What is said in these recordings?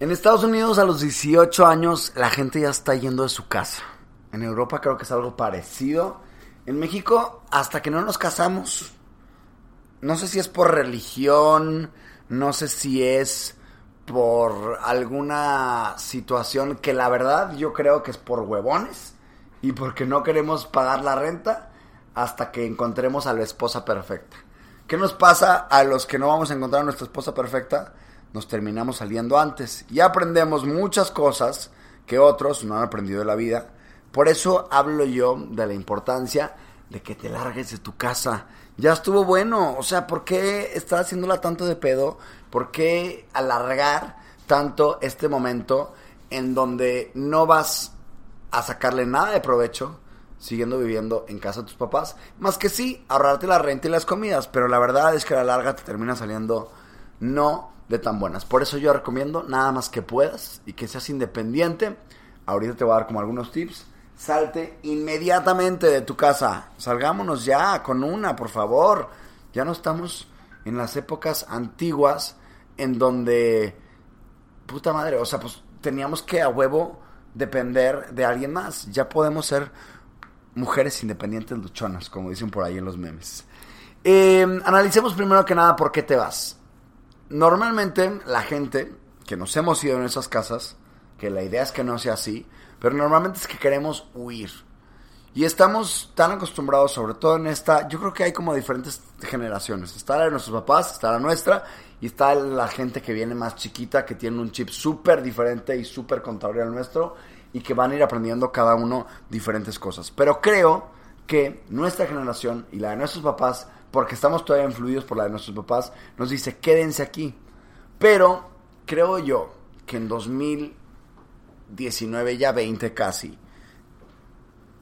En Estados Unidos a los 18 años la gente ya está yendo de su casa. En Europa creo que es algo parecido. En México hasta que no nos casamos, no sé si es por religión, no sé si es por alguna situación que la verdad yo creo que es por huevones y porque no queremos pagar la renta hasta que encontremos a la esposa perfecta. ¿Qué nos pasa a los que no vamos a encontrar a nuestra esposa perfecta? Nos terminamos saliendo antes y aprendemos muchas cosas que otros no han aprendido de la vida. Por eso hablo yo de la importancia de que te largues de tu casa. Ya estuvo bueno, o sea, ¿por qué estás haciéndola tanto de pedo? ¿Por qué alargar tanto este momento en donde no vas a sacarle nada de provecho siguiendo viviendo en casa de tus papás? Más que sí, ahorrarte la renta y las comidas, pero la verdad es que a la larga te termina saliendo no de tan buenas. Por eso yo recomiendo nada más que puedas y que seas independiente. Ahorita te voy a dar como algunos tips. Salte inmediatamente de tu casa. Salgámonos ya con una, por favor. Ya no estamos en las épocas antiguas en donde, puta madre, o sea, pues teníamos que a huevo depender de alguien más. Ya podemos ser mujeres independientes luchonas, como dicen por ahí en los memes. Eh, analicemos primero que nada por qué te vas. Normalmente la gente que nos hemos ido en esas casas, que la idea es que no sea así, pero normalmente es que queremos huir. Y estamos tan acostumbrados, sobre todo en esta, yo creo que hay como diferentes generaciones. Está la de nuestros papás, está la nuestra, y está la gente que viene más chiquita, que tiene un chip súper diferente y súper contrario al nuestro, y que van a ir aprendiendo cada uno diferentes cosas. Pero creo que nuestra generación y la de nuestros papás, porque estamos todavía influidos por la de nuestros papás, nos dice quédense aquí. Pero creo yo que en 2019, ya 20 casi,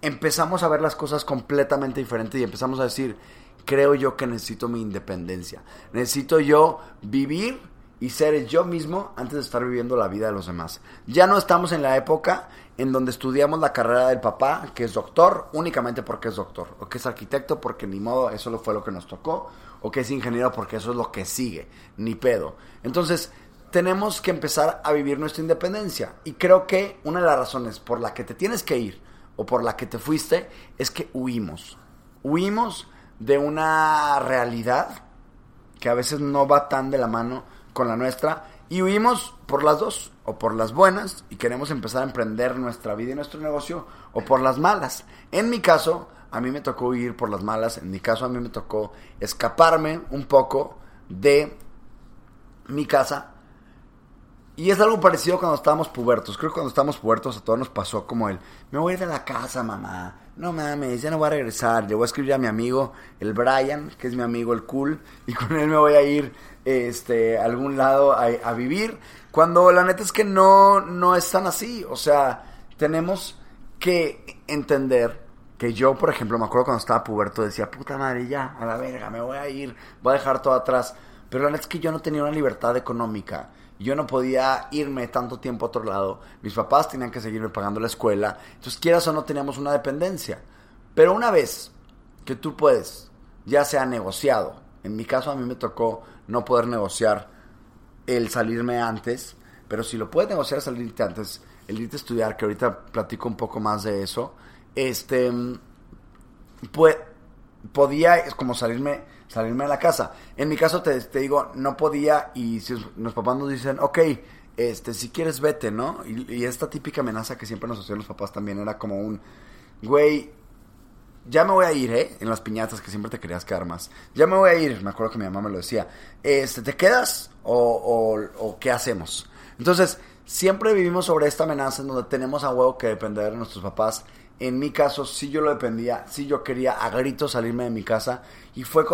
empezamos a ver las cosas completamente diferentes y empezamos a decir, creo yo que necesito mi independencia. Necesito yo vivir y ser yo mismo antes de estar viviendo la vida de los demás. Ya no estamos en la época en donde estudiamos la carrera del papá, que es doctor, únicamente porque es doctor, o que es arquitecto porque ni modo, eso fue lo que nos tocó, o que es ingeniero porque eso es lo que sigue, ni pedo. Entonces, tenemos que empezar a vivir nuestra independencia. Y creo que una de las razones por la que te tienes que ir, o por la que te fuiste, es que huimos. Huimos de una realidad que a veces no va tan de la mano con la nuestra y huimos por las dos, o por las buenas y queremos empezar a emprender nuestra vida y nuestro negocio, o por las malas. En mi caso, a mí me tocó huir por las malas, en mi caso a mí me tocó escaparme un poco de mi casa. Y es algo parecido cuando estábamos pubertos. Creo que cuando estábamos pubertos a todos nos pasó como el, me voy a ir de la casa, mamá. No mames, ya no voy a regresar. Le voy a escribir a mi amigo, el Brian, que es mi amigo el cool, y con él me voy a ir este, algún lado a, a vivir. Cuando la neta es que no, no es tan así. O sea, tenemos que entender que yo, por ejemplo, me acuerdo cuando estaba puberto, decía, puta madre, ya, a la verga, me voy a ir, voy a dejar todo atrás. Pero la neta es que yo no tenía una libertad económica. Yo no podía irme tanto tiempo a otro lado. Mis papás tenían que seguirme pagando la escuela. Entonces, quieras o no, teníamos una dependencia. Pero una vez que tú puedes, ya sea negociado, en mi caso a mí me tocó no poder negociar el salirme antes, pero si lo puedes negociar salirte antes, el irte a estudiar, que ahorita platico un poco más de eso, este, pues, podía como salirme salirme de la casa. En mi caso te, te digo, no podía y si los papás nos dicen, ok, este, si quieres vete, ¿no? Y esta típica amenaza que siempre nos hacían los papás también era como un, güey, ya me voy a ir, ¿eh? En las piñatas que siempre te querías quedar más. Ya me voy a ir, me acuerdo que mi mamá me lo decía. Este, ¿te quedas o, o, o qué hacemos? Entonces, siempre vivimos sobre esta amenaza en donde tenemos a huevo que depender de nuestros papás. En mi caso, sí yo lo dependía, sí yo quería a gritos salirme de mi casa y fue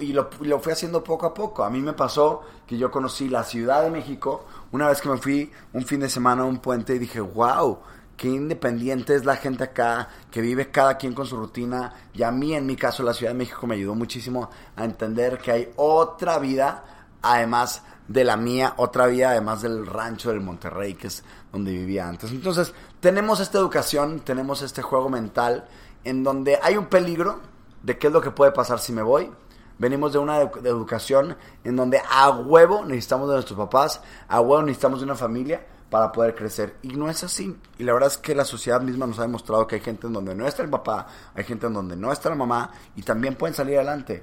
y lo, lo fui haciendo poco a poco. A mí me pasó que yo conocí la Ciudad de México una vez que me fui un fin de semana a un puente y dije, wow, qué independiente es la gente acá, que vive cada quien con su rutina. Y a mí, en mi caso, la Ciudad de México me ayudó muchísimo a entender que hay otra vida, además de la mía, otra vida, además del rancho del Monterrey, que es donde vivía antes. Entonces, tenemos esta educación, tenemos este juego mental, en donde hay un peligro de qué es lo que puede pasar si me voy. Venimos de una educación en donde a huevo necesitamos de nuestros papás, a huevo necesitamos de una familia para poder crecer. Y no es así. Y la verdad es que la sociedad misma nos ha demostrado que hay gente en donde no está el papá, hay gente en donde no está la mamá y también pueden salir adelante.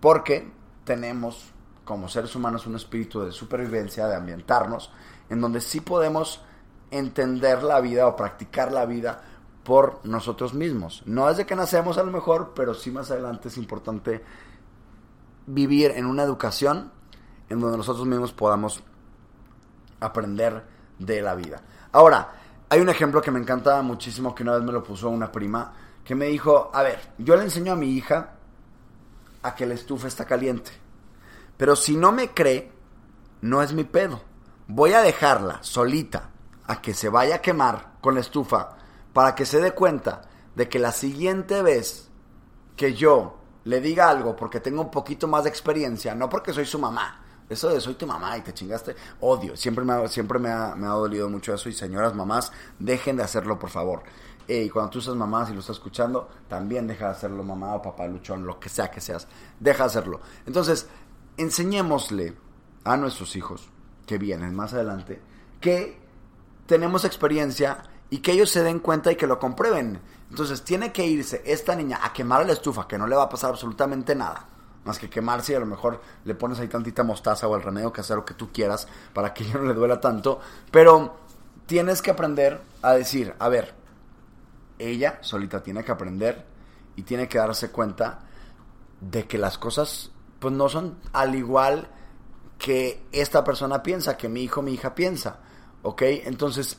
Porque tenemos como seres humanos un espíritu de supervivencia, de ambientarnos, en donde sí podemos entender la vida o practicar la vida por nosotros mismos. No desde que nacemos a lo mejor, pero sí más adelante es importante vivir en una educación en donde nosotros mismos podamos aprender de la vida. Ahora, hay un ejemplo que me encanta muchísimo que una vez me lo puso una prima que me dijo, a ver, yo le enseño a mi hija a que la estufa está caliente, pero si no me cree, no es mi pedo. Voy a dejarla solita a que se vaya a quemar con la estufa para que se dé cuenta de que la siguiente vez que yo le diga algo porque tengo un poquito más de experiencia, no porque soy su mamá, eso de soy tu mamá y te chingaste, odio. Siempre me ha, siempre me ha, me ha dolido mucho eso. Y señoras mamás, dejen de hacerlo, por favor. Eh, y cuando tú seas mamá, si lo estás escuchando, también deja de hacerlo, mamá o papá luchón, lo que sea que seas. Deja de hacerlo. Entonces, enseñémosle a nuestros hijos que vienen más adelante que tenemos experiencia y que ellos se den cuenta y que lo comprueben. Entonces, tiene que irse esta niña a quemar la estufa, que no le va a pasar absolutamente nada más que quemarse y a lo mejor le pones ahí tantita mostaza o el remedio lo que tú quieras para que no le duela tanto. Pero tienes que aprender a decir, a ver, ella solita tiene que aprender y tiene que darse cuenta de que las cosas pues no son al igual que esta persona piensa, que mi hijo, mi hija piensa. ¿Ok? Entonces,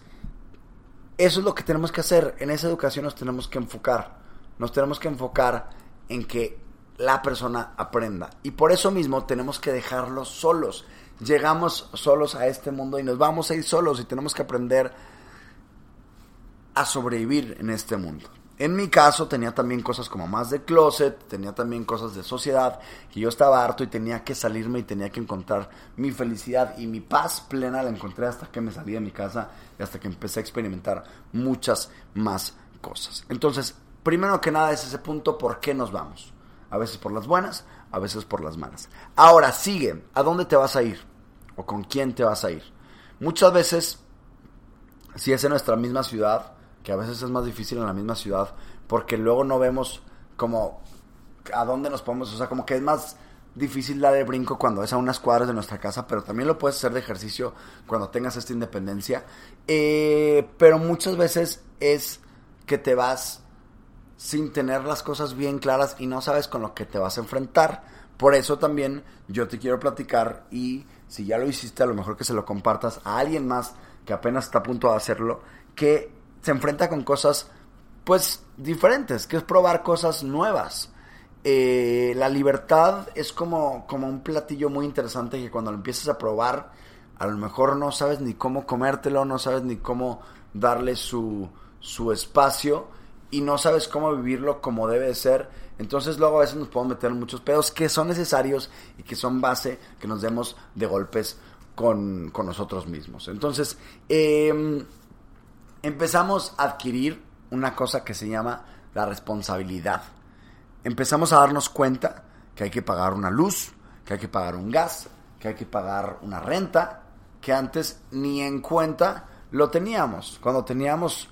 eso es lo que tenemos que hacer. En esa educación nos tenemos que enfocar. Nos tenemos que enfocar en que la persona aprenda. Y por eso mismo tenemos que dejarlos solos. Llegamos solos a este mundo y nos vamos a ir solos y tenemos que aprender a sobrevivir en este mundo. En mi caso tenía también cosas como más de closet, tenía también cosas de sociedad, que yo estaba harto y tenía que salirme y tenía que encontrar mi felicidad y mi paz plena la encontré hasta que me salí de mi casa y hasta que empecé a experimentar muchas más cosas. Entonces, primero que nada es ese punto, ¿por qué nos vamos? A veces por las buenas, a veces por las malas. Ahora, sigue, ¿a dónde te vas a ir? ¿O con quién te vas a ir? Muchas veces, si es en nuestra misma ciudad, que a veces es más difícil en la misma ciudad, porque luego no vemos como a dónde nos podemos, o sea, como que es más difícil dar el brinco cuando es a unas cuadras de nuestra casa, pero también lo puedes hacer de ejercicio cuando tengas esta independencia. Eh, pero muchas veces es que te vas sin tener las cosas bien claras y no sabes con lo que te vas a enfrentar. Por eso también yo te quiero platicar y si ya lo hiciste, a lo mejor que se lo compartas a alguien más que apenas está a punto de hacerlo, que se enfrenta con cosas pues diferentes, que es probar cosas nuevas. Eh, la libertad es como, como un platillo muy interesante que cuando lo empiezas a probar, a lo mejor no sabes ni cómo comértelo, no sabes ni cómo darle su, su espacio y no sabes cómo vivirlo como debe ser. Entonces luego a veces nos podemos meter muchos pedos que son necesarios y que son base que nos demos de golpes con, nosotros mismos. Entonces em, empezamos a adquirir una cosa que se llama la responsabilidad. Empezamos a darnos cuenta que hay que pagar una luz, que hay que pagar un gas, que hay que pagar una renta, que antes ni en cuenta lo teníamos. Cuando teníamos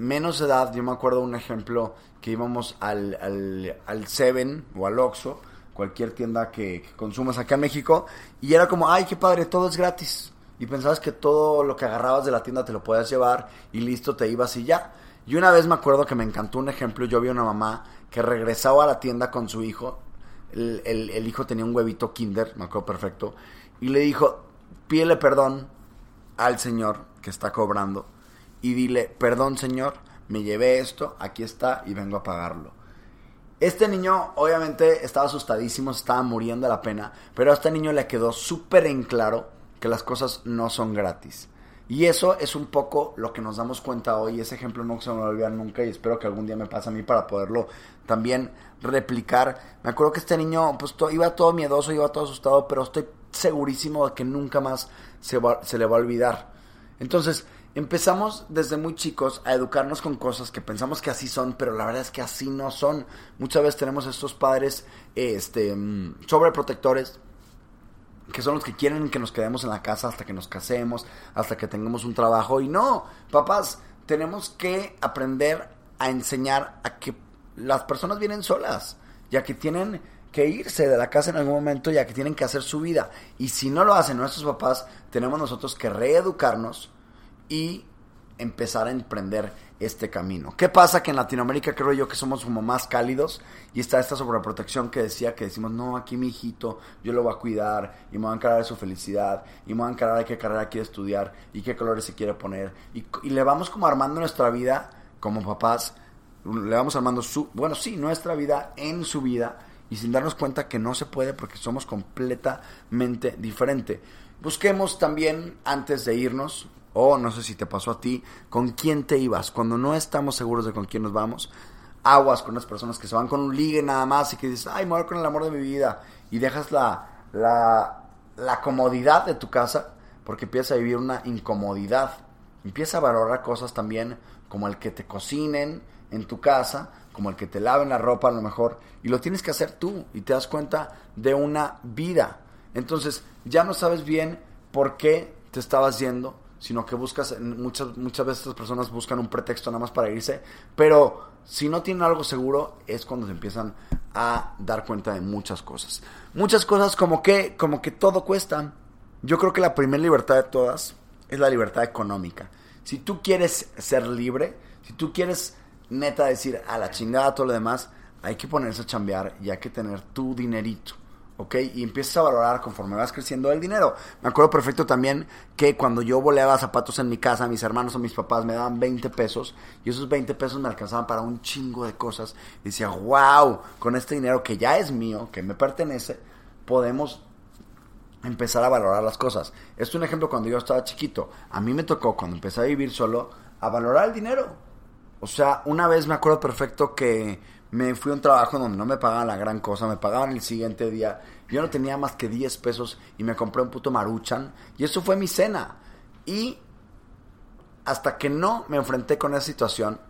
menos edad, yo me acuerdo un ejemplo que íbamos al, al, al Seven o al Oxxo cualquier tienda que, consumas acá en México. Y era como, ay, qué padre, todo es gratis. Y pensabas que todo lo que agarrabas de la tienda te lo podías llevar y listo, te ibas y ya. Y una vez me acuerdo que me encantó un ejemplo, yo vi una mamá que regresaba a la tienda con su hijo, el, el- el hijo tenía un huevito kinder, me acuerdo perfecto, y le dijo, pídele perdón al señor que está cobrando y dile, perdón señor, me llevé esto, aquí está y vengo a pagarlo. Este niño obviamente estaba asustadísimo, estaba muriendo de la pena, pero a este niño le quedó súper en claro que las cosas no son gratis. Y eso es un poco lo que nos damos cuenta hoy. Ese ejemplo no se me va a olvidar nunca y espero que algún día me pase a mí para poderlo también replicar. Me acuerdo que este niño pues iba todo miedoso, iba todo asustado, pero estoy segurísimo de que nunca más se, va- se le va a olvidar. Entonces, empezamos desde muy chicos a educarnos con cosas que pensamos que así son, pero la verdad es que así no son. Muchas veces tenemos estos padres este, mm, sobreprotectores que son los que quieren que nos quedemos en la casa hasta que nos casemos, hasta que tengamos un trabajo. Y no, papás, tenemos que aprender a enseñar a que las personas vienen solas, ya que tienen que irse de la casa en algún momento, ya que tienen que hacer su vida. Y si no lo hacen nuestros papás, tenemos nosotros que reeducarnos y empezar a emprender este camino. ¿Qué pasa? Que en Latinoamérica creo yo que somos como más cálidos y está esta sobreprotección que decía que decimos, no, aquí mi hijito, yo lo voy a cuidar y me voy a encargar de su felicidad y me voy a encargar de qué carrera quiere estudiar y qué colores se quiere poner. Y, y le vamos como armando nuestra vida como papás, le vamos armando su, bueno, sí, nuestra vida en su vida y sin darnos cuenta que no se puede porque somos completamente diferente. Busquemos también antes de irnos, o no sé si te pasó a ti, con quién te ibas. Cuando no estamos seguros de con quién nos vamos, aguas con las personas que se van con un ligue nada más y que dices, ay, me voy con el amor de mi vida. Y dejas la, la, la comodidad de tu casa porque empiezas a vivir una incomodidad. Empieza a valorar cosas también como el que te cocinen en tu casa, como el que te laven la ropa a lo mejor, y lo tienes que hacer tú y te das cuenta de una vida. Entonces ya no sabes bien por qué te estabas yendo, sino que buscas, muchas, muchas veces las personas buscan un pretexto nada más para irse, pero si no tienen algo seguro es cuando se empiezan a dar cuenta de muchas cosas. Muchas cosas como que, como que todo cuesta. Yo creo que la primera libertad de todas es la libertad económica. Si tú quieres ser libre, si tú quieres neta decir a la chingada todo lo demás, hay que ponerse a chambear y hay que tener tu dinerito. ¿Ok? Y empiezas a valorar conforme vas creciendo el dinero. Me acuerdo perfecto también que cuando yo boleaba zapatos en mi casa, mis hermanos o mis papás me daban 20 pesos y esos 20 pesos me alcanzaban para un chingo de cosas. Decía, wow, con este dinero que ya es mío, que me pertenece, podemos empezar a valorar las cosas. Esto es un ejemplo cuando yo estaba chiquito. A mí me tocó, cuando empecé a vivir solo, a valorar el dinero. O sea, una vez me acuerdo perfecto que me fui a un trabajo donde no me pagaban la gran cosa, me pagaban el siguiente día. Yo no tenía más que 10 pesos y me compré un puto maruchan. Y eso fue mi cena. Y hasta que no me enfrenté con esa situación,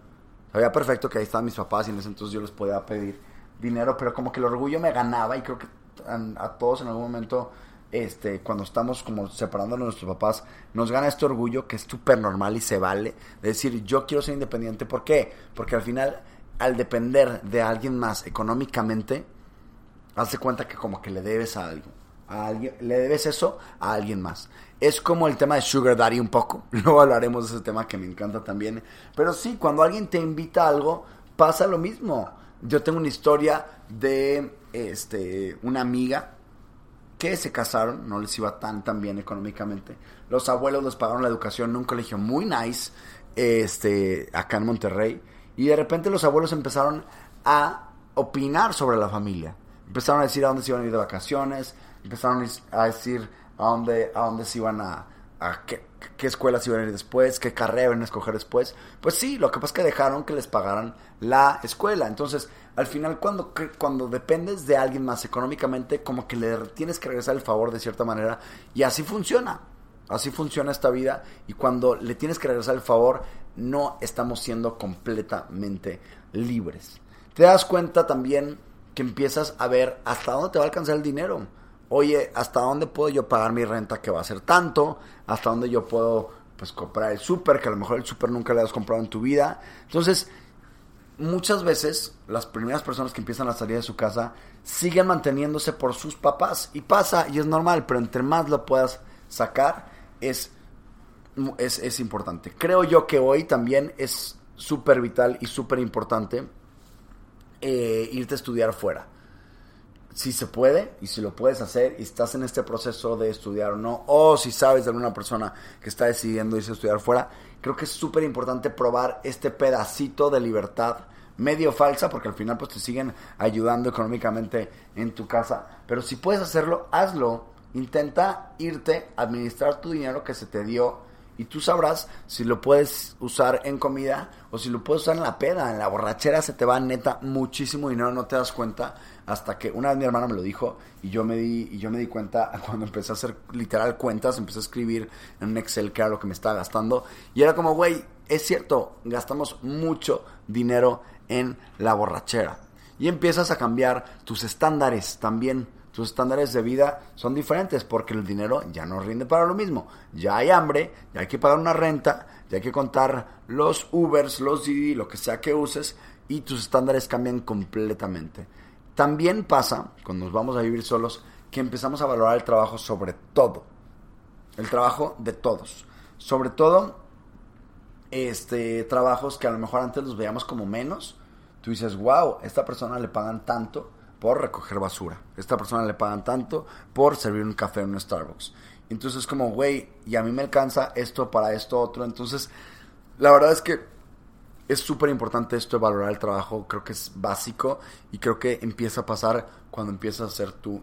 sabía perfecto que ahí estaban mis papás y en ese entonces yo les podía pedir dinero, pero como que el orgullo me ganaba y creo que a, todos en algún momento, este, cuando estamos como separándonos de nuestros papás, nos gana este orgullo que es súper normal y se vale, de decir yo quiero ser independiente. ¿Por qué? Porque al final, al depender de alguien más económicamente, hazte cuenta que como que le debes a algo. A alguien, le debes eso a alguien más. Es como el tema de Sugar Daddy un poco. Luego hablaremos de ese tema que me encanta también. Pero sí, cuando alguien te invita a algo, pasa lo mismo. Yo tengo una historia de este, una amiga que se casaron, no les iba tan tan bien económicamente. Los abuelos les pagaron la educación en un colegio muy nice, este, acá en Monterrey. Y de repente los abuelos empezaron a opinar sobre la familia. Empezaron a decir a dónde se iban a ir de vacaciones, empezaron a decir a dónde, a dónde se iban a, a qué, qué escuelas iban a ir después, qué carrera iban a escoger después. Pues sí, lo que pasa es que dejaron que les pagaran la escuela. Entonces, al final, cuando, cuando dependes de alguien más económicamente, como que le tienes que regresar el favor de cierta manera. Y así funciona. Así funciona esta vida. Y cuando le tienes que regresar el favor, no estamos siendo completamente libres. Te das cuenta también que empiezas a ver hasta dónde te va a alcanzar el dinero. Oye, ¿hasta dónde puedo yo pagar mi renta que va a ser tanto? ¿Hasta dónde yo puedo pues comprar el súper, que a lo mejor el súper nunca le has comprado en tu vida? Entonces, muchas veces las primeras personas que empiezan a salir de su casa siguen manteniéndose por sus papás. Y pasa, y es normal, pero entre más lo puedas sacar, es, es, es importante. Creo yo que hoy también es súper vital y súper importante eh, irte a estudiar fuera. Si se puede y si lo puedes hacer y estás en este proceso de estudiar o no, o si sabes de alguna persona que está decidiendo irse a estudiar fuera, creo que es súper importante probar este pedacito de libertad medio falsa porque al final pues te siguen ayudando económicamente en tu casa. Pero si puedes hacerlo, hazlo. Intenta irte administrar tu dinero que se te dio y tú sabrás si lo puedes usar en comida o si lo puedes usar en la peda. En la borrachera se te va neta muchísimo dinero, no te das cuenta hasta que una vez mi hermana me lo dijo y yo me di y yo me di cuenta cuando empecé a hacer literal cuentas, empecé a escribir en un Excel que era lo que me estaba gastando y era como, güey, es cierto, gastamos mucho dinero en la borrachera. Y empiezas a cambiar tus estándares también tus estándares de vida son diferentes porque el dinero ya no rinde para lo mismo. Ya hay hambre, ya hay que pagar una renta, ya hay que contar los Ubers, los Didi, lo que sea que uses y tus estándares cambian completamente. También pasa, cuando nos vamos a vivir solos, que empezamos a valorar el trabajo sobre todo. El trabajo de todos. Sobre todo, este, trabajos que a lo mejor antes los veíamos como menos. Tú dices, wow, esta persona le pagan tanto por recoger basura. Esta persona le pagan tanto por servir un café en un Starbucks. Entonces es como, güey, y a mí me alcanza esto para esto otro. Entonces, la verdad es que es súper importante esto de valorar el trabajo. Creo que es básico y creo que empieza a pasar cuando empiezas a ser tú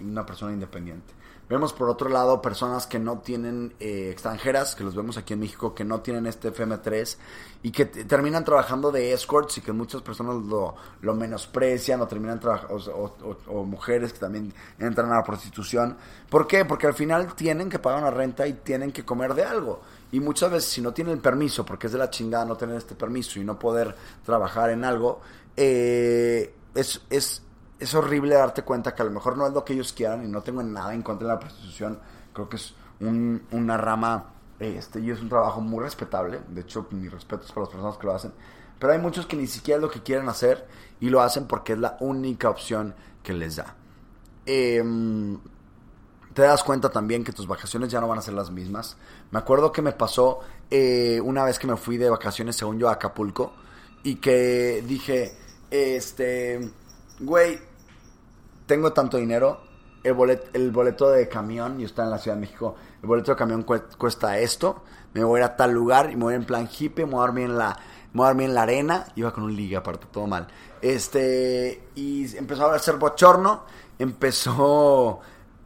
una persona independiente. Vemos por otro lado personas que no tienen eh, extranjeras, que los vemos aquí en México, que no tienen este FM3 y que terminan trabajando de escorts y que muchas personas lo, lo menosprecian o terminan trabajando, o, mujeres que también entran a la prostitución. ¿Por qué? Porque al final tienen que pagar una renta y tienen que comer de algo. Y muchas veces si no tienen permiso, porque es de la chingada no tener este permiso y no poder trabajar en algo, eh, es, es es horrible darte cuenta que a lo mejor no es lo que ellos quieran y no tengo nada en contra de la prostitución. Creo que es una rama este, y es un trabajo muy respetable. De hecho, mis respetos para las personas que lo hacen. Pero hay muchos que ni siquiera es lo que quieren hacer y lo hacen porque es la única opción que les da. Em, te das cuenta también que tus vacaciones ya no van a ser las mismas. Me acuerdo que me pasó eh, una vez que me fui de vacaciones, según yo, a Acapulco, y que dije, este, güey, tengo tanto dinero, el boleto, el boleto de camión, yo estoy en la Ciudad de México, el boleto de camión cuesta esto, me voy a ir a tal lugar y me voy en plan hippie, me voy a dormir en la, me en la arena, iba con un liga aparte, todo mal. Este, y empezó a hacer bochorno, empezó,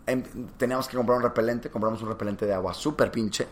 em, teníamos que comprar un repelente, compramos un repelente de agua súper pinche,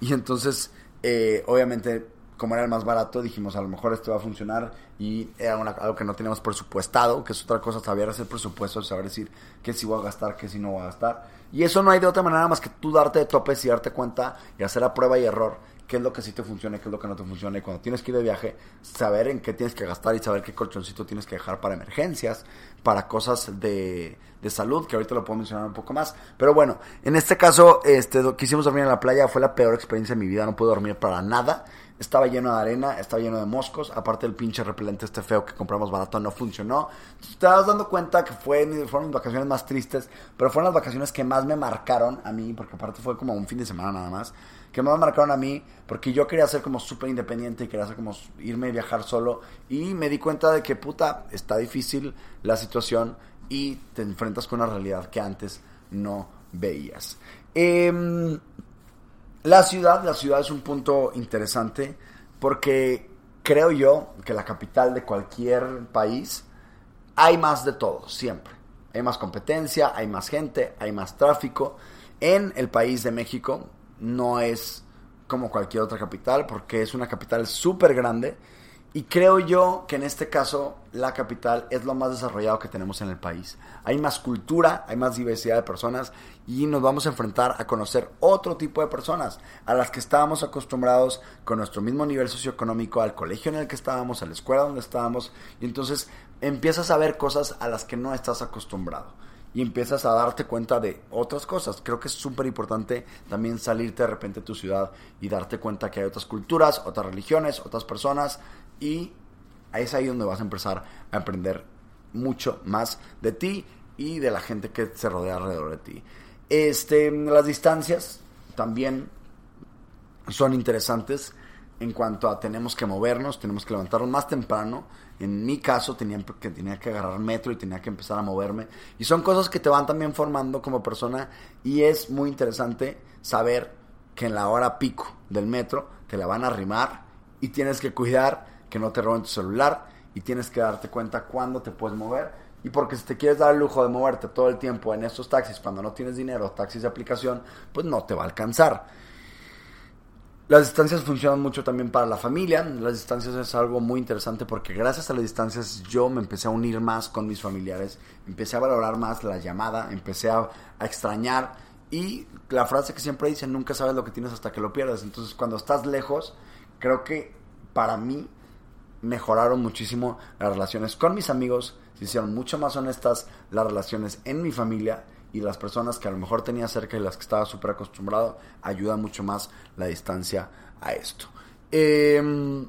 y entonces, eh, obviamente, como era el más barato, dijimos a lo mejor esto va a funcionar y era algo que no teníamos presupuestado, que es otra cosa, saber hacer presupuesto, saber decir qué sí voy a gastar, qué sí no voy a gastar. Y eso no hay de otra manera más que tú darte de topes y darte cuenta y hacer la prueba y error, qué es lo que sí te funciona, qué es lo que no te funciona. Y cuando tienes que ir de viaje, saber en qué tienes que gastar y saber qué colchoncito tienes que dejar para emergencias, para cosas de, de salud, que ahorita lo puedo mencionar un poco más. Pero bueno, en este caso, este, quisimos dormir en la playa, fue la peor experiencia de mi vida, no pude dormir para nada. Estaba lleno de arena, estaba lleno de moscos. Aparte el pinche repelente este feo que compramos barato no funcionó. te das dando cuenta que fue, fueron mis vacaciones más tristes, pero fueron las vacaciones que más me marcaron a mí, porque aparte fue como un fin de semana nada más, que más me marcaron a mí, porque yo quería ser como súper independiente y quería ser como irme y viajar solo. Y me di cuenta de que puta, está difícil la situación y te enfrentas con una realidad que antes no veías. Eh, la ciudad, la ciudad es un punto interesante porque creo yo que la capital de cualquier país hay más de todo, siempre. Hay más competencia, hay más gente, hay más tráfico. En el país de México no es como cualquier otra capital porque es una capital súper grande y creo yo que en este caso la capital es lo más desarrollado que tenemos en el país. Hay más cultura, hay más diversidad de personas y nos vamos a enfrentar a conocer otro tipo de personas a las que estábamos acostumbrados con nuestro mismo nivel socioeconómico, al colegio en el que estábamos, a la escuela donde estábamos y entonces empiezas a ver cosas a las que no estás acostumbrado y empiezas a darte cuenta de otras cosas. Creo que es súper importante también salirte de repente de tu ciudad y darte cuenta que hay otras culturas, otras religiones, otras personas y es ahí donde vas a empezar a aprender mucho más de ti y de la gente que se rodea alrededor de ti. Este, las distancias también son interesantes en cuanto a tenemos que movernos, tenemos que levantarnos más temprano. En mi caso tenía que, tenía que agarrar metro y tenía que empezar a moverme. Y son cosas que te van también formando como persona y es muy interesante saber que en la hora pico del metro te la van a arrimar y tienes que cuidar que no te roben tu celular y tienes que darte cuenta cuándo te puedes mover. Y porque si te quieres dar el lujo de moverte todo el tiempo en estos taxis cuando no tienes dinero, taxis de aplicación, pues no te va a alcanzar. Las distancias funcionan mucho también para la familia. Las distancias es algo muy interesante porque gracias a las distancias yo me empecé a unir más con mis familiares, empecé a valorar más la llamada, empecé a, extrañar y la frase que siempre dicen, nunca sabes lo que tienes hasta que lo pierdas. Entonces cuando estás lejos, creo que para mí mejoraron muchísimo las relaciones con mis amigos, se hicieron mucho más honestas las relaciones en mi familia y las personas que a lo mejor tenía cerca y las que estaba súper acostumbrado, ayuda mucho más la distancia a esto. Em,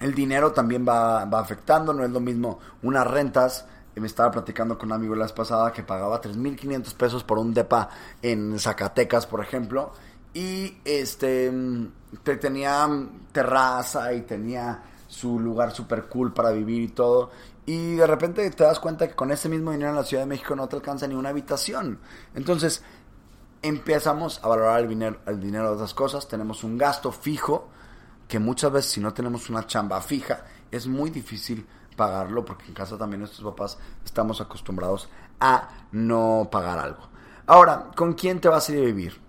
el dinero también va, afectando, no es lo mismo unas rentas. Me estaba platicando con un amigo la vez pasada que pagaba 3.500 pesos por un depa en Zacatecas, por ejemplo. Y este tenía terraza y tenía su lugar súper cool para vivir y todo. Y de repente te das cuenta que con ese mismo dinero en la Ciudad de México no te alcanza ni una habitación. Entonces empezamos a valorar el dinero, el dinero de otras cosas. Tenemos un gasto fijo que muchas veces si no tenemos una chamba fija es muy difícil pagarlo porque en casa también nuestros papás estamos acostumbrados a no pagar algo. Ahora, ¿con quién te vas a ir a vivir?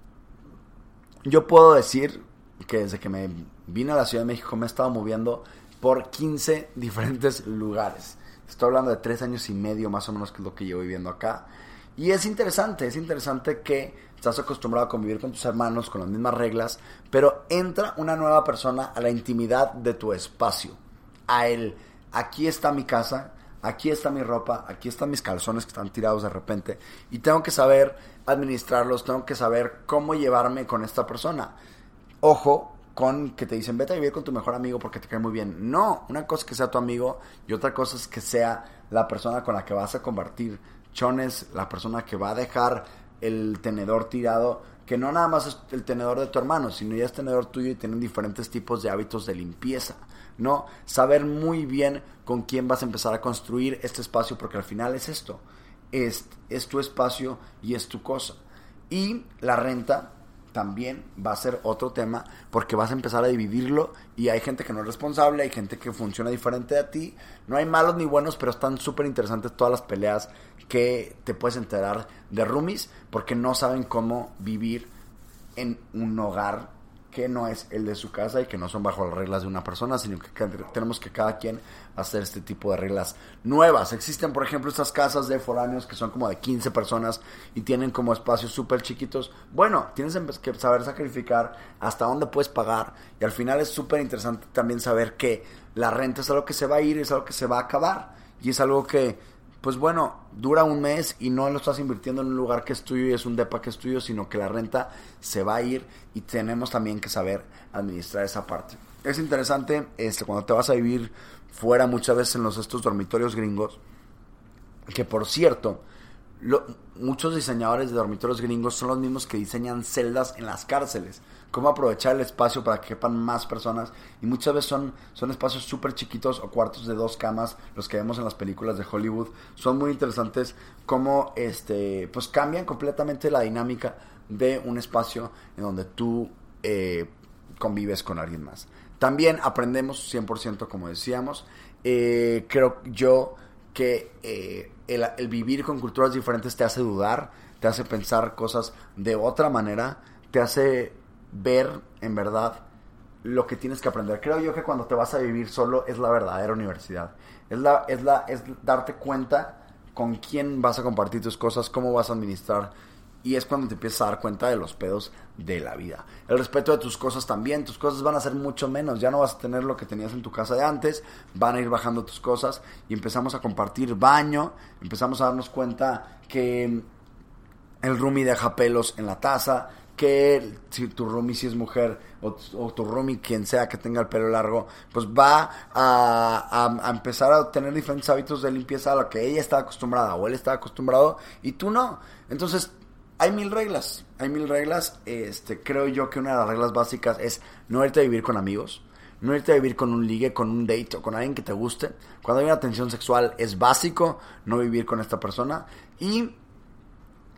Yo puedo decir que desde que me vine a la Ciudad de México me he estado moviendo por 15 diferentes lugares. Estoy hablando de tres años y medio más o menos que es lo que llevo viviendo acá. Y es interesante, es interesante que estás acostumbrado a convivir con tus hermanos con las mismas reglas, pero entra una nueva persona a la intimidad de tu espacio. A él, aquí está mi casa, aquí está mi ropa, aquí están mis calzones que están tirados de repente. Y tengo que saber administrarlos, tengo que saber cómo llevarme con esta persona. Ojo, con que te dicen vete a vivir con tu mejor amigo porque te cae muy bien. No, una cosa es que sea tu amigo y otra cosa es que sea la persona con la que vas a compartir chones, la persona que va a dejar el tenedor tirado, que no nada más es el tenedor de tu hermano, sino ya es tenedor tuyo y tienen diferentes tipos de hábitos de limpieza. No, saber muy bien con quién vas a empezar a construir este espacio porque al final es esto, es, es tu espacio y es tu cosa. Y la renta también va a ser otro tema porque vas a empezar a dividirlo y hay gente que no es responsable, hay gente que funciona diferente a ti. No hay malos ni buenos, pero están súper interesantes todas las peleas que te puedes enterar de roomies porque no saben cómo vivir en un hogar que no es el de su casa y que no son bajo las reglas de una persona, sino que tenemos que cada quien hacer este tipo de reglas nuevas. Existen, por ejemplo, estas casas de foráneos que son como de 15 personas y tienen como espacios súper chiquitos. Bueno, tienes que saber sacrificar hasta dónde puedes pagar y al final es súper interesante también saber que la renta es algo que se va a ir, es algo que se va a acabar y es algo que pues bueno, dura un mes y no lo estás invirtiendo en un lugar que es tuyo y es un depa que es tuyo, sino que la renta se va a ir y tenemos también que saber administrar esa parte. Es interesante este, cuando te vas a vivir fuera muchas veces en los estos dormitorios gringos, que por cierto, muchos diseñadores de dormitorios gringos son los mismos que diseñan celdas en las cárceles. Cómo aprovechar el espacio para que quepan más personas. Y muchas veces son, son espacios súper chiquitos o cuartos de dos camas, los que vemos en las películas de Hollywood. Son muy interesantes cómo este, pues cambian completamente la dinámica de un espacio en donde tú eh, convives con alguien más. También aprendemos 100% como decíamos. Eh, creo yo que eh, el, vivir con culturas diferentes te hace dudar, te hace pensar cosas de otra manera, te hace ver en verdad lo que tienes que aprender. Creo yo que cuando te vas a vivir solo es la verdadera universidad. Es, la, es, la, es darte cuenta con quién vas a compartir tus cosas, cómo vas a administrar y es cuando te empiezas a dar cuenta de los pedos de la vida. El respeto de tus cosas también, tus cosas van a ser mucho menos, ya no vas a tener lo que tenías en tu casa de antes, van a ir bajando tus cosas y empezamos a compartir baño, empezamos a darnos cuenta que el roomie deja pelos en la taza, que si tu roomie si es mujer o, tu roomie quien sea que tenga el pelo largo, pues va a empezar a tener diferentes hábitos de limpieza a lo que ella está acostumbrada o él está acostumbrado y tú no. Entonces, hay mil reglas, hay mil reglas. Este, creo yo que una de las reglas básicas es no irte a vivir con amigos, no irte a vivir con un ligue, con un date o con alguien que te guste. Cuando hay una tensión sexual es básico no vivir con esta persona y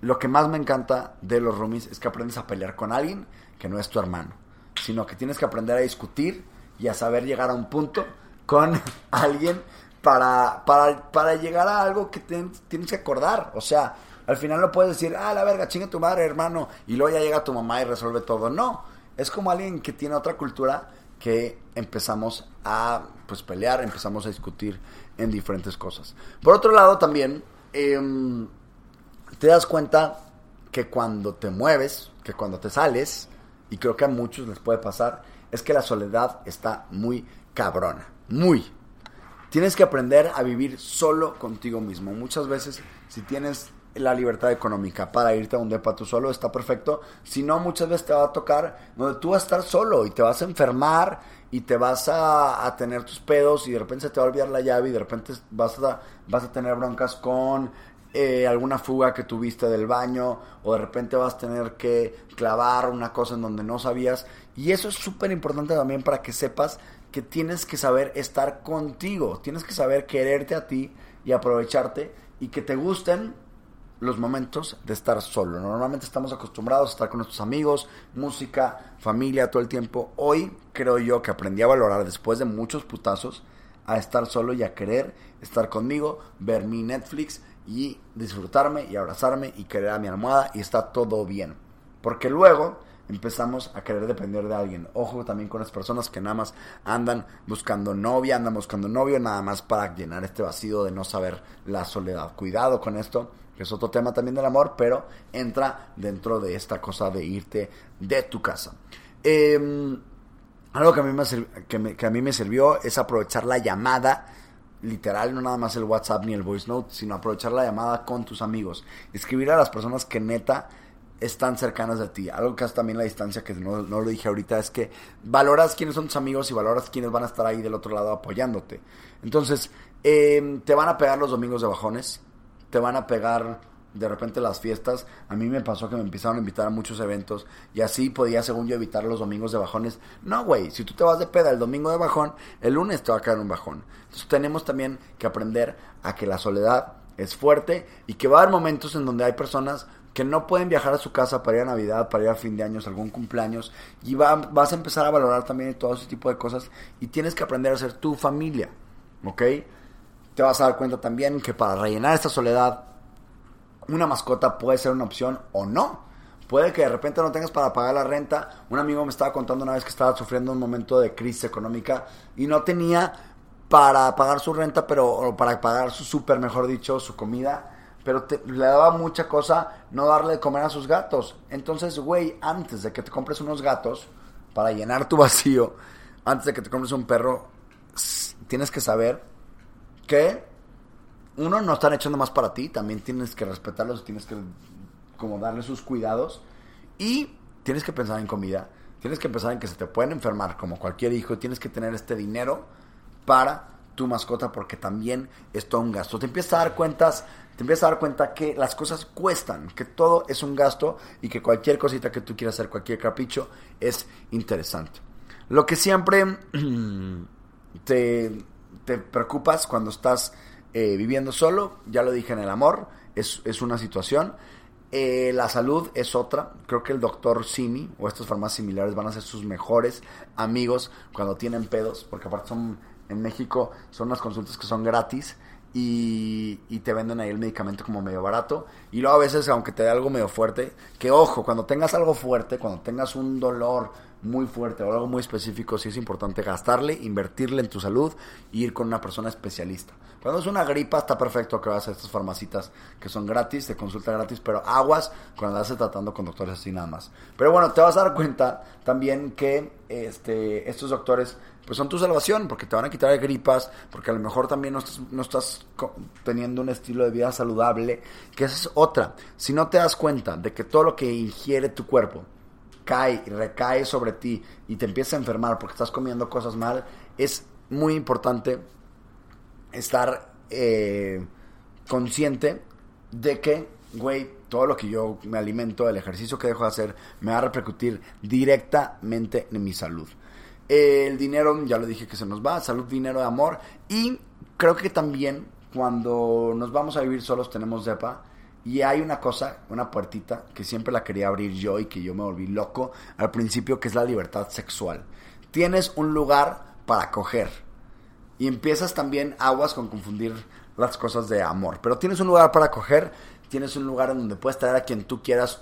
lo que más me encanta de los roomies es que aprendes a pelear con alguien que no es tu hermano, sino que tienes que aprender a discutir y a saber llegar a un punto con alguien para, para, para llegar a algo que tienes que acordar. O sea, al final no puedes decir, ah, la verga, chinga tu madre, hermano, y luego ya llega tu mamá y resuelve todo. No, es como alguien que tiene otra cultura que empezamos a pues pelear, empezamos a discutir en diferentes cosas. Por otro lado también, em, te das cuenta que cuando te mueves, que cuando te sales, y creo que a muchos les puede pasar, es que la soledad está muy cabrona, muy. Tienes que aprender a vivir solo contigo mismo. Muchas veces, si tienes la libertad económica para irte a un depa tú solo, está perfecto. Si no, muchas veces te va a tocar donde tú vas a estar solo y te vas a enfermar y te vas a, a tener tus pedos y de repente se te va a olvidar la llave y de repente vas a, vas a tener broncas con eh, alguna fuga que tuviste del baño o de repente vas a tener que clavar una cosa en donde no sabías. Y eso es súper importante también para que sepas que tienes que saber estar contigo, tienes que saber quererte a ti y aprovecharte y que te gusten los momentos de estar solo. Normalmente estamos acostumbrados a estar con nuestros amigos, música, familia todo el tiempo. Hoy creo yo que aprendí a valorar después de muchos putazos a estar solo y a querer estar conmigo, ver mi Netflix y disfrutarme y abrazarme y querer a mi almohada y está todo bien. Porque luego empezamos a querer depender de alguien. Ojo también con las personas que nada más andan buscando novia, andan buscando novio, nada más para llenar este vacío de no saber la soledad. Cuidado con esto, que es otro tema también del amor, pero entra dentro de esta cosa de irte de tu casa. Em, algo que a, mí me, que, me- que a mí me sirvió es aprovechar la llamada, literal, no nada más el WhatsApp ni el voice note, sino aprovechar la llamada con tus amigos. Escribir a las personas que neta están cercanas de ti. Algo que hace también la distancia, que no, no lo dije ahorita, es que valoras quiénes son tus amigos y valoras quiénes van a estar ahí del otro lado apoyándote. Entonces, em, te van a pegar los domingos de bajones, te van a pegar de repente las fiestas. A mí me pasó que me empezaron a invitar a muchos eventos y así podía, según yo, evitar los domingos de bajones. No, güey, si tú te vas de peda el domingo de bajón, el lunes te va a caer un bajón. Entonces tenemos también que aprender a que la soledad es fuerte y que va a haber momentos en donde hay personas que no pueden viajar a su casa para ir a Navidad, para ir a fin de años, algún cumpleaños, y va- vas a empezar a valorar también todo ese tipo de cosas y tienes que aprender a ser tu familia, ¿ok? Te vas a dar cuenta también que para rellenar esta soledad una mascota puede ser una opción o no. Puede que de repente no tengas para pagar la renta. Un amigo me estaba contando una vez que estaba sufriendo un momento de crisis económica y no tenía para pagar su renta, pero o para pagar su súper, mejor dicho, su comida. Pero te- le daba mucha cosa no darle de comer a sus gatos. Entonces, güey, antes de que te compres unos gatos para llenar tu vacío, antes de que te compres un perro, tienes que saber que uno no están echando más para ti, también tienes que respetarlos, tienes que como darle sus cuidados y tienes que pensar en comida, tienes que pensar en que se te pueden enfermar como cualquier hijo, tienes que tener este dinero para tu mascota porque también es todo un gasto. Te empiezas a dar cuentas, te empiezas a dar cuenta que las cosas cuestan, que todo es un gasto y que cualquier cosita que tú quieras hacer, cualquier capricho es interesante. Lo que siempre te, te preocupas cuando estás eh, viviendo solo, ya lo dije en el amor, es, es una situación. Eh, la salud es otra. Creo que el doctor Simi o estas farmacias similares van a ser sus mejores amigos cuando tienen pedos, porque aparte son en México son unas consultas que son gratis y, y te venden ahí el medicamento como medio barato. Y luego a veces, aunque te dé algo medio fuerte, que ojo, cuando tengas algo fuerte, cuando tengas un dolor muy fuerte o algo muy específico, sí es importante gastarle, invertirle en tu salud e ir con una persona especialista. Cuando es una gripa, está perfecto que vas a estas farmacitas que son gratis, de consulta gratis, pero aguas cuando estás tratando con doctores así nada más. Pero bueno, te vas a dar cuenta también que este, estos doctores pues son tu salvación, porque te van a quitar gripas, porque a lo mejor también no estás, no estás teniendo un estilo de vida saludable, que esa es otra. Si no te das cuenta de que todo lo que ingiere tu cuerpo cae y recae sobre ti y te empieza a enfermar porque estás comiendo cosas mal, es muy importante estar eh, consciente de que, güey, todo lo que yo me alimento, el ejercicio que dejo de hacer, me va a repercutir directamente en mi salud. El dinero, ya lo dije que se nos va, salud, dinero, amor. Y creo que también cuando nos vamos a vivir solos tenemos depa. Y hay una cosa, una puertita que siempre la quería abrir yo y que yo me volví loco al principio, que es la libertad sexual. Tienes un lugar para coger. Y empiezas también aguas con confundir las cosas de amor. Pero tienes un lugar para coger, tienes un lugar en donde puedes traer a quien tú quieras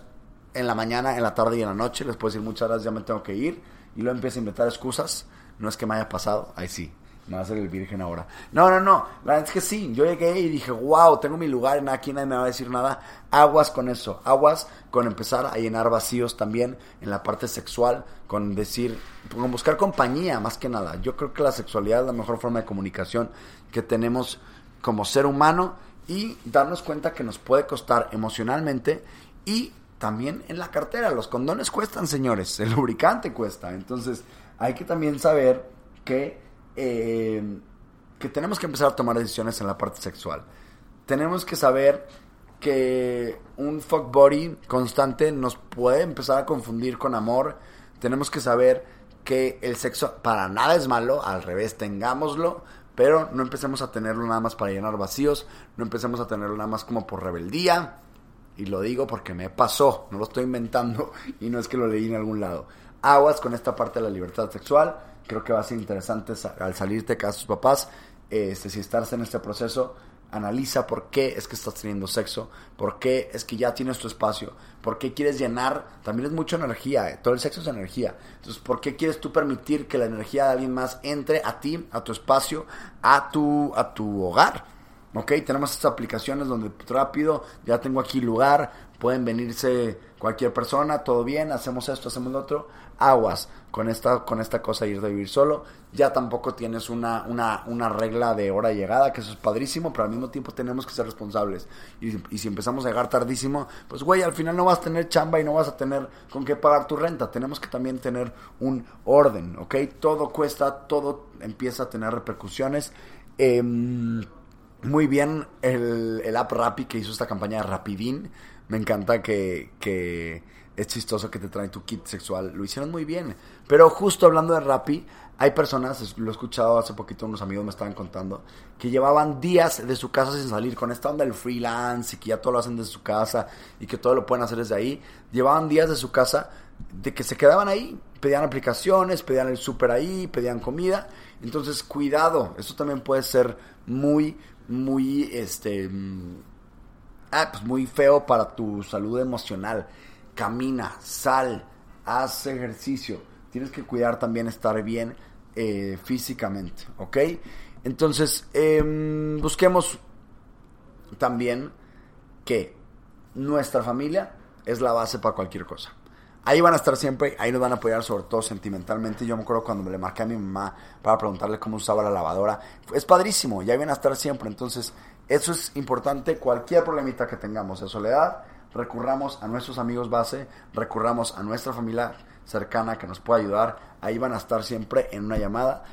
en la mañana, en la tarde y en la noche. Les puedes decir muchas gracias, ya me tengo que ir. Y luego empieza a inventar excusas. No es que me haya pasado, ahí sí, me va a hacer el virgen ahora. No, no, no. La verdad es que sí. Yo llegué y dije, wow, tengo mi lugar, aquí nadie me va a decir nada. Aguas con eso. Aguas con empezar a llenar vacíos también en la parte sexual. Con decir, con buscar compañía más que nada. Yo creo que la sexualidad es la mejor forma de comunicación que tenemos como ser humano. Y darnos cuenta que nos puede costar emocionalmente y también en la cartera. Los condones cuestan, señores. El lubricante cuesta. Entonces, hay que también saber que eh, que tenemos que empezar a tomar decisiones en la parte sexual. Tenemos que saber que un fuck body constante nos puede empezar a confundir con amor. Tenemos que saber que el sexo para nada es malo, al revés, tengámoslo, pero no empecemos a tenerlo nada más para llenar vacíos, no empecemos a tenerlo nada más como por rebeldía. Y lo digo porque me pasó, no lo estoy inventando y no es que lo leí en algún lado. Aguas con esta parte de la libertad sexual creo que va a ser interesante al salirte de casa sus papás, este, si estás en este proceso, analiza por qué es que estás teniendo sexo, por qué es que ya tienes tu espacio, por qué quieres llenar, también es mucha energía, eh, todo el sexo es energía, entonces por qué quieres tú permitir que la energía de alguien más entre a ti, a tu espacio, a tu, a tu hogar. Ok, tenemos estas aplicaciones donde rápido, ya tengo aquí lugar, pueden venirse cualquier persona, todo bien, hacemos esto, hacemos lo otro, aguas con esta, con esta cosa ir de vivir solo, ya tampoco tienes una, una, una regla de hora llegada, que eso es padrísimo, pero al mismo tiempo tenemos que ser responsables, y, si empezamos a llegar tardísimo, pues güey, al final no vas a tener chamba y no vas a tener con qué pagar tu renta, tenemos que también tener un orden, ok, todo cuesta, todo empieza a tener repercusiones, eh, muy bien el, el app Rappi que hizo esta campaña de Rapidín. Me encanta que, es chistoso que te trae tu kit sexual. Lo hicieron muy bien. Pero justo hablando de Rappi, hay personas, lo he escuchado hace poquito, unos amigos me estaban contando, que llevaban días de su casa sin salir, con esta onda del freelance y que ya todo lo hacen desde su casa y que todo lo pueden hacer desde ahí. Llevaban días de su casa de que se quedaban ahí, pedían aplicaciones, pedían el súper ahí, pedían comida. Entonces, cuidado, eso también puede ser muy, muy, este, mm, ah, pues muy feo para tu salud emocional. Camina, sal, haz ejercicio. Tienes que cuidar también estar bien eh, físicamente, ¿ok? Entonces, em, busquemos también que nuestra familia es la base para cualquier cosa ahí van a estar siempre, ahí nos van a apoyar sobre todo sentimentalmente. Yo me acuerdo cuando me le marqué a mi mamá para preguntarle cómo usaba la lavadora. Es padrísimo, ya van a estar siempre. Entonces, eso es importante. Cualquier problemita que tengamos de soledad, recurramos a nuestros amigos base, recurramos a nuestra familia cercana que nos pueda ayudar. Ahí van a estar siempre en una llamada.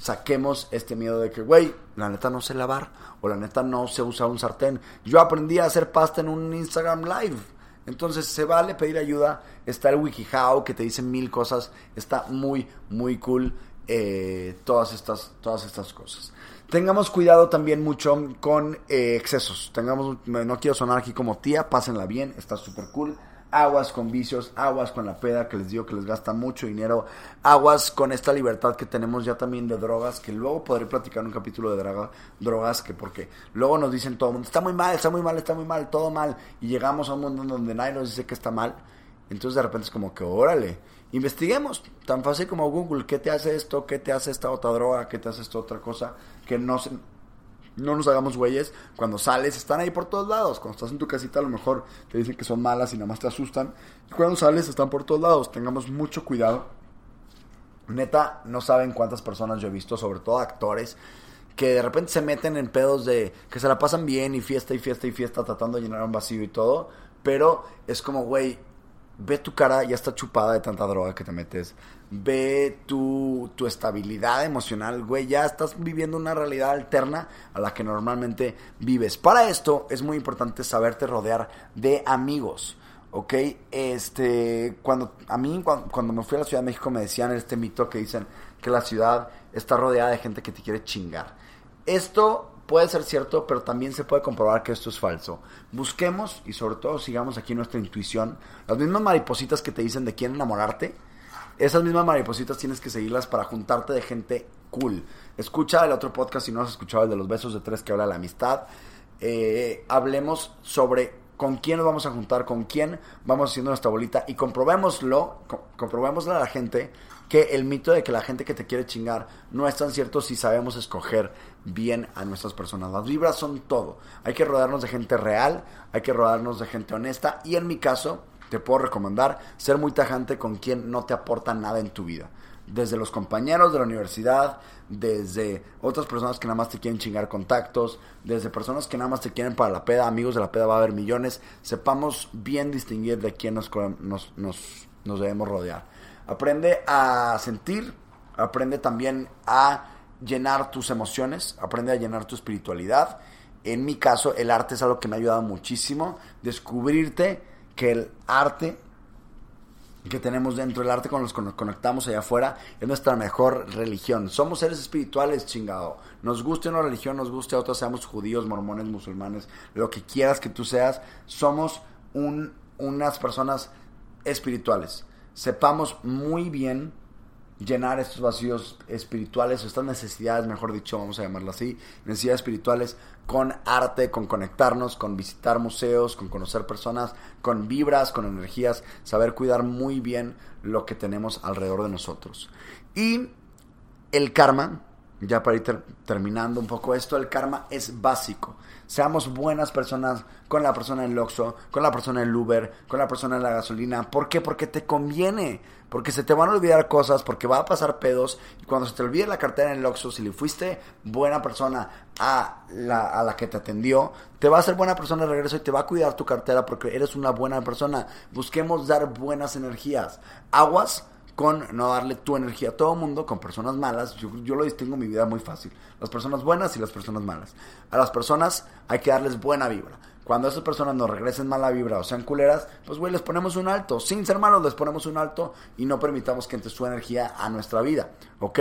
Saquemos este miedo de que, güey, la neta no sé lavar o la neta no sé usar un sartén. Yo aprendí a hacer pasta en un Instagram Live entonces se vale pedir ayuda. Está el WikiHow que te dice mil cosas. Está muy, muy cool eh, todas, estas, todas estas cosas. Tengamos cuidado también mucho con eh, excesos. Tengamos, no quiero sonar aquí como tía, pásenla bien, está súper cool. Aguas con vicios, aguas con la peda que les digo que les gasta mucho dinero, aguas con esta libertad que tenemos ya también de drogas, que luego podré platicar un capítulo de droga, drogas, que porque luego nos dicen todo el mundo, está muy mal, está muy mal, está muy mal, todo mal, y llegamos a un mundo donde nadie nos dice que está mal, entonces de repente es como que órale, investiguemos, tan fácil como Google, ¿qué te hace esto? ¿Qué te hace esta otra droga? ¿Qué te hace esta otra cosa? Que no no nos hagamos güeyes. Cuando sales, están ahí por todos lados. Cuando estás en tu casita, a lo mejor te dicen que son malas y nada más te asustan. Y cuando sales, están por todos lados. Tengamos mucho cuidado. Neta, no saben cuántas personas yo he visto, sobre todo actores, que de repente se meten en pedos de que se la pasan bien y fiesta y fiesta y fiesta tratando de llenar un vacío y todo. Pero es como, güey, ve tu cara ya está chupada de tanta droga que te metes. Ve tu, tu estabilidad emocional, güey. Ya estás viviendo una realidad alterna a la que normalmente vives. Para esto es muy importante saberte rodear de amigos. ¿ok? Este, cuando, a mí cuando, cuando, me fui a la Ciudad de México me decían este mito que dicen que la ciudad está rodeada de gente que te quiere chingar. Esto puede ser cierto, pero también se puede comprobar que esto es falso. Busquemos y sobre todo sigamos aquí nuestra intuición. Las mismas maripositas que te dicen de quién enamorarte, esas mismas maripositas tienes que seguirlas para juntarte de gente cool. Escucha el otro podcast si no has escuchado el de los besos de tres que habla de la amistad. Eh, hablemos sobre con quién nos vamos a juntar, con quién vamos haciendo nuestra bolita y comprobémoslo, comprobémoslo a la gente que el mito de que la gente que te quiere chingar no es tan cierto si sabemos escoger bien a nuestras personas. Las vibras son todo. Hay que rodearnos de gente real, hay que rodearnos de gente honesta y en mi caso te puedo recomendar ser muy tajante con quien no te aporta nada en tu vida. Desde los compañeros de la universidad, desde otras personas que nada más te quieren chingar contactos, desde personas que nada más te quieren para la peda, amigos de la peda va a haber millones. Sepamos bien distinguir de quién nos, nos, nos debemos rodear. Aprende a sentir, aprende también a llenar tus emociones, aprende a llenar tu espiritualidad. En mi caso, el arte es algo que me ha ayudado muchísimo. Descubrirte que el arte que tenemos dentro, el arte con los que nos conectamos allá afuera, es nuestra mejor religión. Somos seres espirituales, chingado. Nos guste una religión, nos guste otra, seamos judíos, mormones, musulmanes, lo que quieras que tú seas, somos un, unas personas espirituales sepamos muy bien llenar estos vacíos espirituales, estas necesidades, mejor dicho, vamos a llamarlo así, necesidades espirituales con arte, con conectarnos, con visitar museos, con conocer personas, con vibras, con energías, saber cuidar muy bien lo que tenemos alrededor de nosotros. Y el karma, ya para ir terminando un poco esto, el karma es básico. Seamos buenas personas con la persona en Loxo, con la persona en Uber, con la persona en la gasolina. ¿Por qué? Porque te conviene. Porque se te van a olvidar cosas, porque va a pasar pedos. Y cuando se te olvide la cartera en el Oxxo, si le fuiste buena persona a la, a la que te atendió, te va a ser buena persona de regreso y te va a cuidar tu cartera porque eres una buena persona. Busquemos dar buenas energías. Aguas con no darle tu energía a todo mundo, con personas malas. Yo, yo, lo distingo en mi vida muy fácil. Las personas buenas y las personas malas. A las personas hay que darles buena vibra. Cuando esas personas nos regresen mala vibra o sean culeras, pues güey, les ponemos un alto. Sin ser malos, les ponemos un alto y no permitamos que entre su energía a nuestra vida. ¿Ok?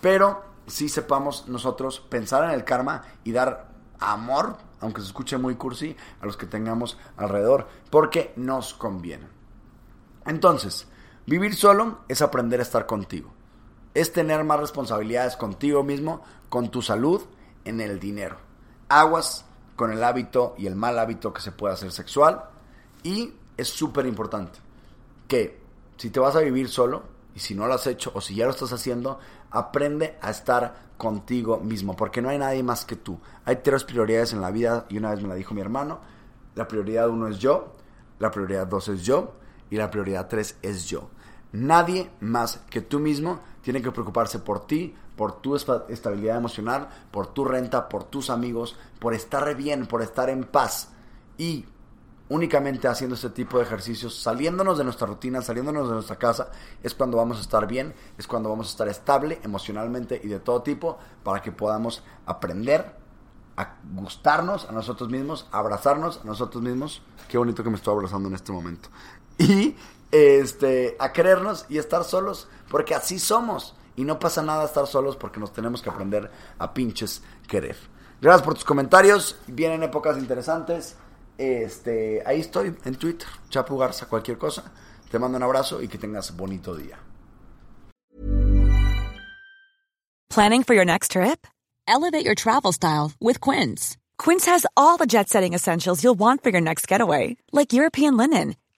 Pero sí sepamos nosotros pensar en el karma y dar amor, aunque se escuche muy cursi, a los que tengamos alrededor, porque nos conviene. Entonces, Vivir solo es aprender a estar contigo. Es tener más responsabilidades contigo mismo, con tu salud, en el dinero. Aguas con el hábito y el mal hábito que se puede hacer sexual. Y es súper importante que si te vas a vivir solo, y si no lo has hecho o si ya lo estás haciendo, aprende a estar contigo mismo, porque no hay nadie más que tú. Hay tres prioridades en la vida y una vez me la dijo mi hermano. La prioridad uno es yo, la prioridad dos es yo y la prioridad tres es yo. Nadie más que tú mismo tiene que preocuparse por ti, por tu estabilidad emocional, por tu renta, por tus amigos, por estar bien, por estar en paz. Y únicamente haciendo este tipo de ejercicios, saliéndonos de nuestra rutina, saliéndonos de nuestra casa, es cuando vamos a estar bien, es cuando vamos a estar estable emocionalmente y de todo tipo para que podamos aprender a gustarnos a nosotros mismos, a abrazarnos a nosotros mismos. Qué bonito que me estoy abrazando en este momento. Y este, a querernos y estar solos, porque así somos. Y no pasa nada estar solos porque nos tenemos que aprender a pinches querer. Gracias por tus comentarios. Vienen épocas interesantes. Este, ahí estoy en Twitter, Chapu Garza, cualquier cosa. Te mando un abrazo y que tengas bonito día. Planning for your next trip? Elevate your travel style with Quince. Quince has all the jet-setting essentials you'll want for your next getaway, like European linen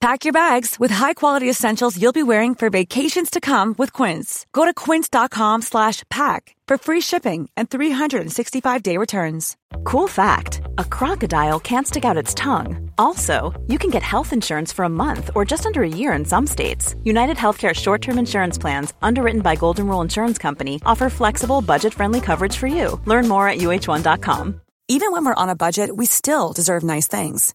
Pack your bags with high-quality essentials you'll be wearing for vacations to come with Quince. Go to quince.com slash pack for free shipping and 365-day returns. Cool fact a crocodile can't stick out its tongue. Also, you can get health insurance for a month or just under a year in some states. United Healthcare short term insurance plans, underwritten by Golden Rule Insurance Company, offer flexible, budget friendly coverage for you. Learn more at uh1.com. Even when we're on a budget, we still deserve nice things.